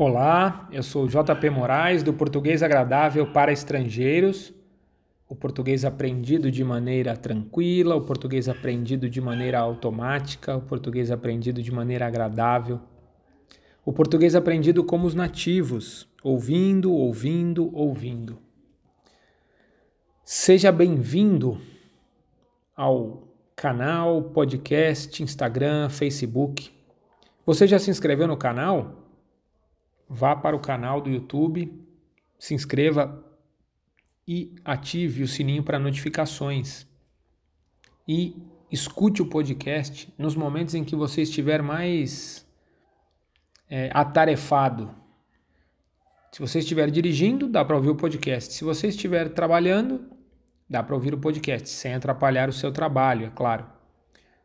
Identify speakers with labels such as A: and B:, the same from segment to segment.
A: Olá, eu sou JP Moraes do Português Agradável para Estrangeiros. O português aprendido de maneira tranquila, o português aprendido de maneira automática, o português aprendido de maneira agradável. O português aprendido como os nativos, ouvindo, ouvindo, ouvindo. Seja bem-vindo ao canal, podcast, Instagram, Facebook. Você já se inscreveu no canal? Vá para o canal do YouTube, se inscreva e ative o sininho para notificações. E escute o podcast nos momentos em que você estiver mais é, atarefado. Se você estiver dirigindo, dá para ouvir o podcast. Se você estiver trabalhando, dá para ouvir o podcast, sem atrapalhar o seu trabalho, é claro.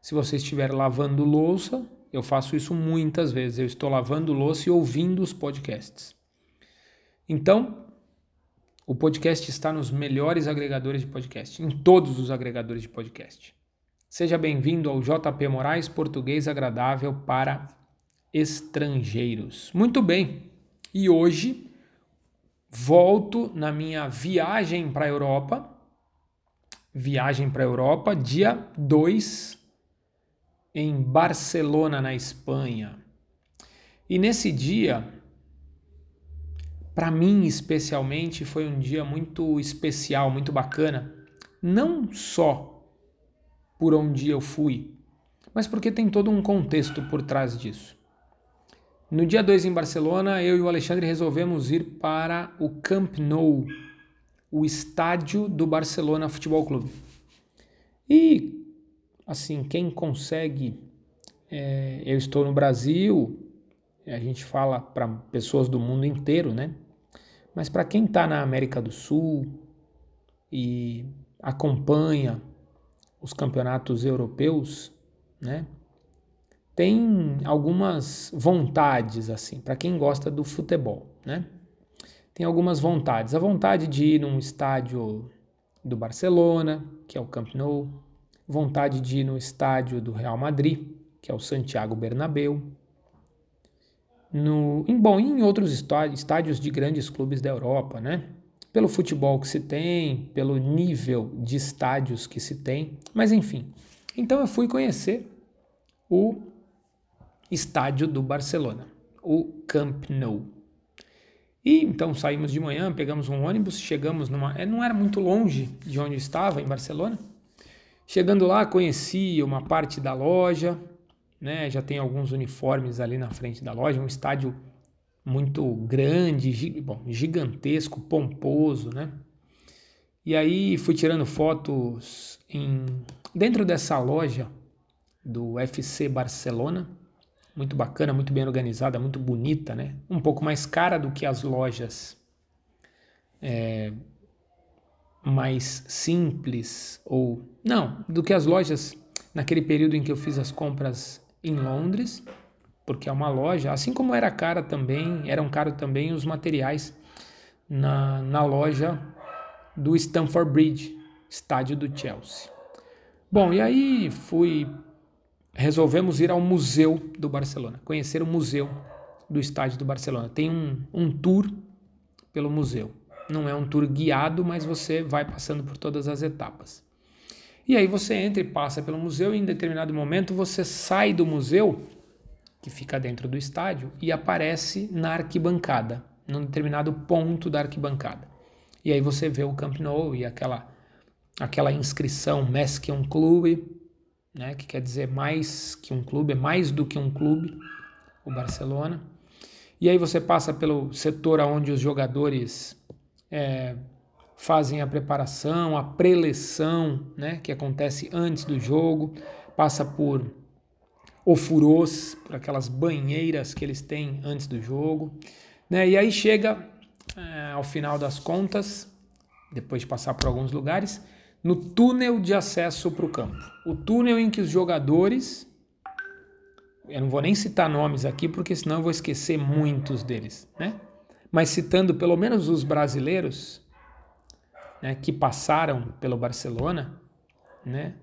A: Se você estiver lavando louça, eu faço isso muitas vezes. Eu estou lavando louça e ouvindo os podcasts. Então, o podcast está nos melhores agregadores de podcast, em todos os agregadores de podcast. Seja bem-vindo ao JP Moraes Português Agradável para Estrangeiros. Muito bem, e hoje volto na minha viagem para a Europa. Viagem para a Europa, dia 2 em Barcelona, na Espanha. E nesse dia, para mim especialmente, foi um dia muito especial, muito bacana. Não só por onde eu fui, mas porque tem todo um contexto por trás disso. No dia 2 em Barcelona, eu e o Alexandre resolvemos ir para o Camp Nou, o estádio do Barcelona Futebol Clube. E assim, quem consegue. É, eu estou no Brasil, a gente fala para pessoas do mundo inteiro, né? Mas para quem está na América do Sul e acompanha os campeonatos europeus, né? Tem algumas vontades assim, para quem gosta do futebol, né? Tem algumas vontades. A vontade de ir num estádio do Barcelona, que é o Camp Nou, vontade de ir no estádio do Real Madrid, que é o Santiago Bernabéu. No, em, bom, em outros estádios de grandes clubes da Europa, né? Pelo futebol que se tem, pelo nível de estádios que se tem, mas enfim. Então eu fui conhecer o estádio do Barcelona, o Camp Nou. E então saímos de manhã, pegamos um ônibus, chegamos numa. É, não era muito longe de onde eu estava, em Barcelona. Chegando lá, conheci uma parte da loja, né? Já tem alguns uniformes ali na frente da loja, um estádio muito grande, bom, gigantesco, pomposo, né? E aí fui tirando fotos em dentro dessa loja do FC Barcelona, muito bacana, muito bem organizada, muito bonita, né? Um pouco mais cara do que as lojas é, mais simples ou não, do que as lojas naquele período em que eu fiz as compras em Londres, porque é uma loja, assim como era cara também, eram caros também os materiais na, na loja do Stamford Bridge, estádio do Chelsea. Bom, e aí fui resolvemos ir ao museu do Barcelona, conhecer o museu do estádio do Barcelona. Tem um, um tour pelo museu. Não é um tour guiado, mas você vai passando por todas as etapas. E aí você entra e passa pelo museu e em determinado momento você sai do museu, que fica dentro do estádio, e aparece na arquibancada, num determinado ponto da arquibancada. E aí você vê o Camp Nou e aquela aquela inscrição Més que um clube, né, que quer dizer mais que um clube, é mais do que um clube, o Barcelona. E aí você passa pelo setor onde os jogadores é, fazem a preparação, a preleção, né, que acontece antes do jogo, passa por ofurôs, por aquelas banheiras que eles têm antes do jogo, né, e aí chega é, ao final das contas, depois de passar por alguns lugares, no túnel de acesso para o campo. O túnel em que os jogadores. Eu não vou nem citar nomes aqui, porque senão eu vou esquecer muitos deles, né? Mas citando pelo menos os brasileiros né, que passaram pelo Barcelona, né,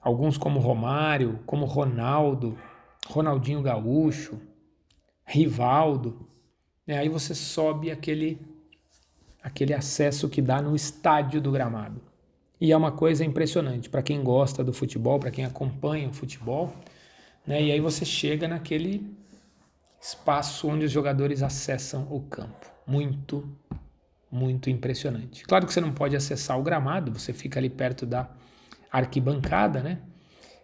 A: alguns como Romário, como Ronaldo, Ronaldinho Gaúcho, Rivaldo, Né? Aí você sobe aquele, aquele acesso que dá no estádio do gramado. E é uma coisa impressionante para quem gosta do futebol, para quem acompanha o futebol. Né? E aí você chega naquele espaço onde os jogadores acessam o campo. Muito, muito impressionante. Claro que você não pode acessar o gramado, você fica ali perto da arquibancada, né?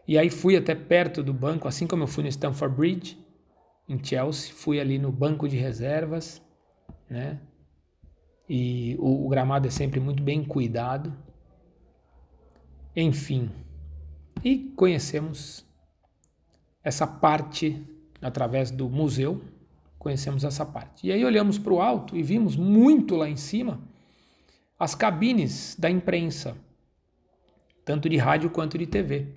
A: E aí fui até perto do banco, assim como eu fui no Stamford Bridge, em Chelsea, fui ali no banco de reservas, né? E o, o gramado é sempre muito bem cuidado. Enfim, e conhecemos essa parte através do museu, conhecemos essa parte. E aí olhamos para o alto e vimos muito lá em cima as cabines da imprensa, tanto de rádio quanto de TV.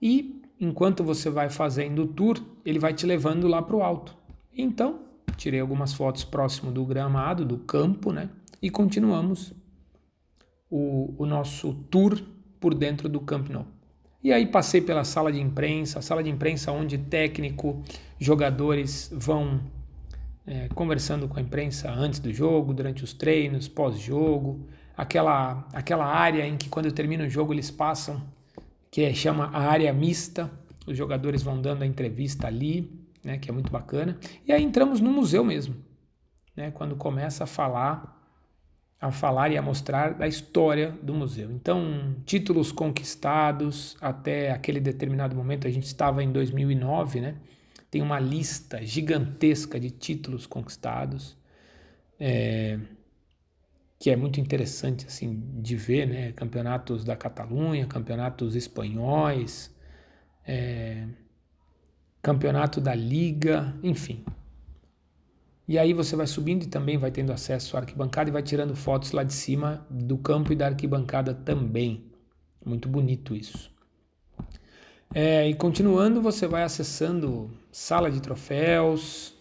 A: E enquanto você vai fazendo o tour, ele vai te levando lá para o alto. Então, tirei algumas fotos próximo do gramado, do campo, né? E continuamos o, o nosso tour por dentro do Camp Nou. E aí passei pela sala de imprensa, sala de imprensa onde técnico, jogadores vão é, conversando com a imprensa antes do jogo, durante os treinos, pós-jogo, aquela, aquela área em que quando termina o jogo eles passam, que é, chama a área mista, os jogadores vão dando a entrevista ali, né, que é muito bacana. E aí entramos no museu mesmo, né, quando começa a falar a falar e a mostrar da história do museu. Então, títulos conquistados até aquele determinado momento, a gente estava em 2009, né? Tem uma lista gigantesca de títulos conquistados, é, que é muito interessante assim de ver, né? Campeonatos da Catalunha, campeonatos espanhóis, é, campeonato da Liga, enfim, e aí você vai subindo e também vai tendo acesso à arquibancada e vai tirando fotos lá de cima do campo e da arquibancada também. Muito bonito isso. É, e continuando, você vai acessando sala de troféus,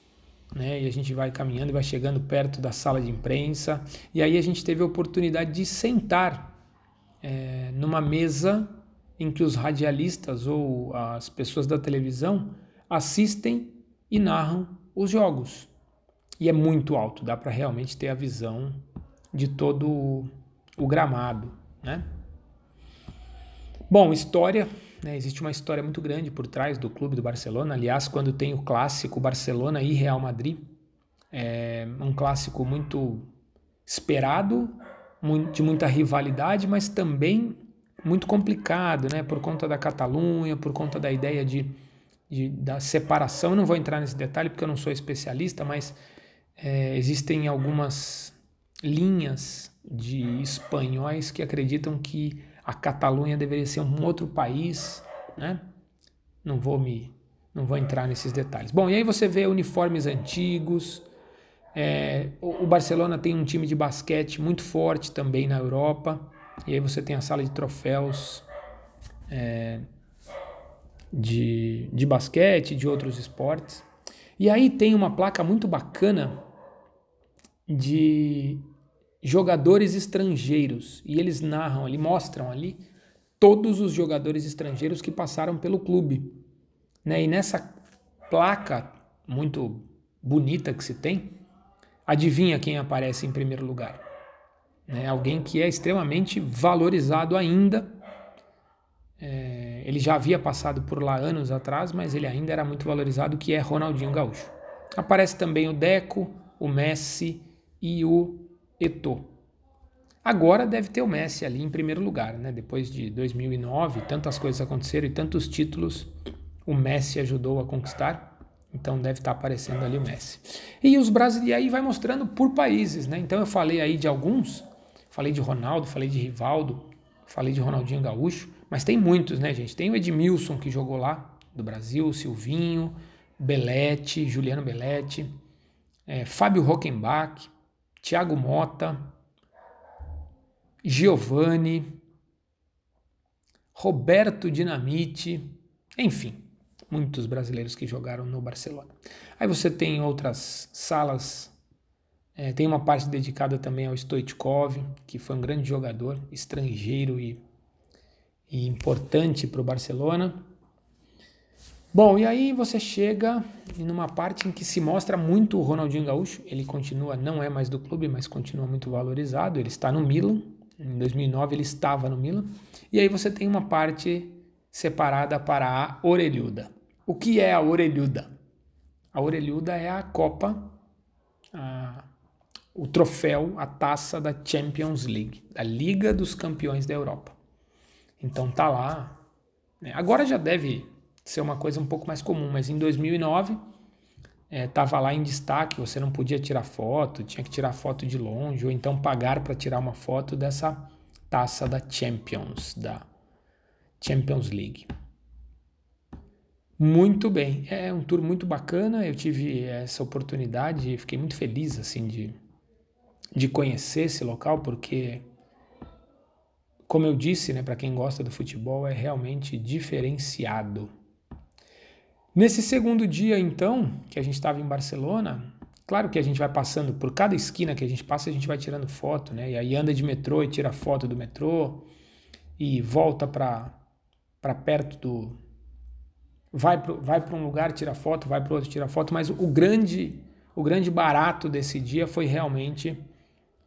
A: né? E a gente vai caminhando e vai chegando perto da sala de imprensa. E aí a gente teve a oportunidade de sentar é, numa mesa em que os radialistas ou as pessoas da televisão assistem e narram os jogos e é muito alto, dá para realmente ter a visão de todo o gramado, né? Bom, história, né? existe uma história muito grande por trás do clube do Barcelona. Aliás, quando tem o clássico Barcelona e Real Madrid, é um clássico muito esperado, de muita rivalidade, mas também muito complicado, né? Por conta da Catalunha, por conta da ideia de, de da separação. Eu não vou entrar nesse detalhe porque eu não sou especialista, mas é, existem algumas linhas de espanhóis que acreditam que a Catalunha deveria ser um outro país, né? Não vou me, não vou entrar nesses detalhes. Bom, e aí você vê uniformes antigos. É, o Barcelona tem um time de basquete muito forte também na Europa. E aí você tem a sala de troféus é, de, de basquete, de outros esportes. E aí tem uma placa muito bacana de jogadores estrangeiros e eles narram ali, mostram ali todos os jogadores estrangeiros que passaram pelo clube. Né? E nessa placa muito bonita que se tem, adivinha quem aparece em primeiro lugar? Né? Alguém que é extremamente valorizado ainda. É, ele já havia passado por lá anos atrás, mas ele ainda era muito valorizado, que é Ronaldinho Gaúcho. Aparece também o Deco, o Messi, e o Eto'o. Agora deve ter o Messi ali em primeiro lugar, né? Depois de 2009, tantas coisas aconteceram e tantos títulos o Messi ajudou a conquistar. Então deve estar aparecendo ali o Messi. E os brasileiros aí vai mostrando por países, né? Então eu falei aí de alguns, falei de Ronaldo, falei de Rivaldo, falei de Ronaldinho Gaúcho, mas tem muitos, né, gente? Tem o Edmilson que jogou lá do Brasil, Silvinho, Belete, Juliano Belete, é, Fábio Rockenbach, Tiago Mota, Giovanni, Roberto Dinamite, enfim, muitos brasileiros que jogaram no Barcelona. Aí você tem outras salas, é, tem uma parte dedicada também ao Stoichkov, que foi um grande jogador, estrangeiro e, e importante para o Barcelona. Bom, e aí você chega numa parte em que se mostra muito o Ronaldinho Gaúcho. Ele continua, não é mais do clube, mas continua muito valorizado. Ele está no Milan. Em 2009 ele estava no Milan. E aí você tem uma parte separada para a orelhuda. O que é a orelhuda? A orelhuda é a Copa, a, o troféu, a taça da Champions League, da Liga dos Campeões da Europa. Então tá lá. Né? Agora já deve ser uma coisa um pouco mais comum, mas em 2009 estava é, lá em destaque, você não podia tirar foto, tinha que tirar foto de longe, ou então pagar para tirar uma foto dessa taça da Champions, da Champions League. Muito bem, é um tour muito bacana, eu tive essa oportunidade e fiquei muito feliz assim de, de conhecer esse local, porque como eu disse, né, para quem gosta do futebol, é realmente diferenciado. Nesse segundo dia, então, que a gente estava em Barcelona, claro que a gente vai passando por cada esquina que a gente passa, a gente vai tirando foto, né? E aí anda de metrô e tira foto do metrô e volta para perto do vai para vai um lugar, tira foto, vai para outro, tira foto, mas o grande o grande barato desse dia foi realmente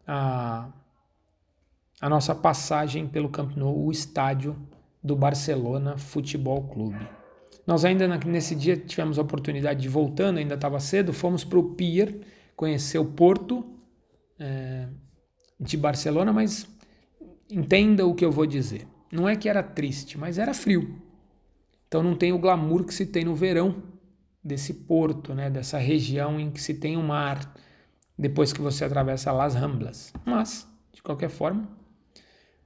A: a a nossa passagem pelo Camp Nou, o estádio do Barcelona Futebol Clube. Nós ainda nesse dia tivemos a oportunidade de voltando, ainda estava cedo, fomos para o Pier, conhecer o Porto é, de Barcelona, mas entenda o que eu vou dizer. Não é que era triste, mas era frio. Então não tem o glamour que se tem no verão desse porto, né, dessa região em que se tem o mar, depois que você atravessa Las Ramblas. Mas, de qualquer forma,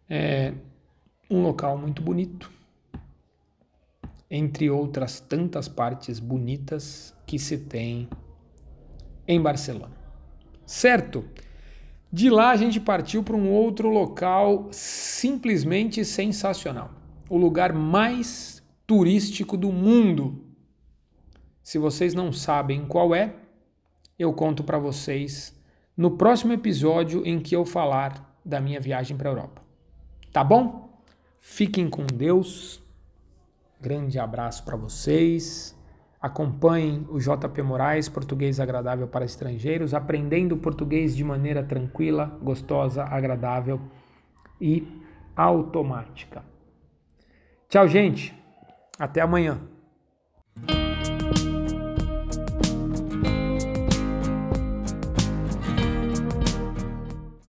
A: é um local muito bonito, entre outras tantas partes bonitas que se tem em Barcelona. Certo? De lá a gente partiu para um outro local simplesmente sensacional. O lugar mais turístico do mundo. Se vocês não sabem qual é, eu conto para vocês no próximo episódio em que eu falar da minha viagem para a Europa. Tá bom? Fiquem com Deus. Grande abraço para vocês. Acompanhem o JP Moraes, Português Agradável para Estrangeiros, aprendendo português de maneira tranquila, gostosa, agradável e automática. Tchau, gente. Até amanhã.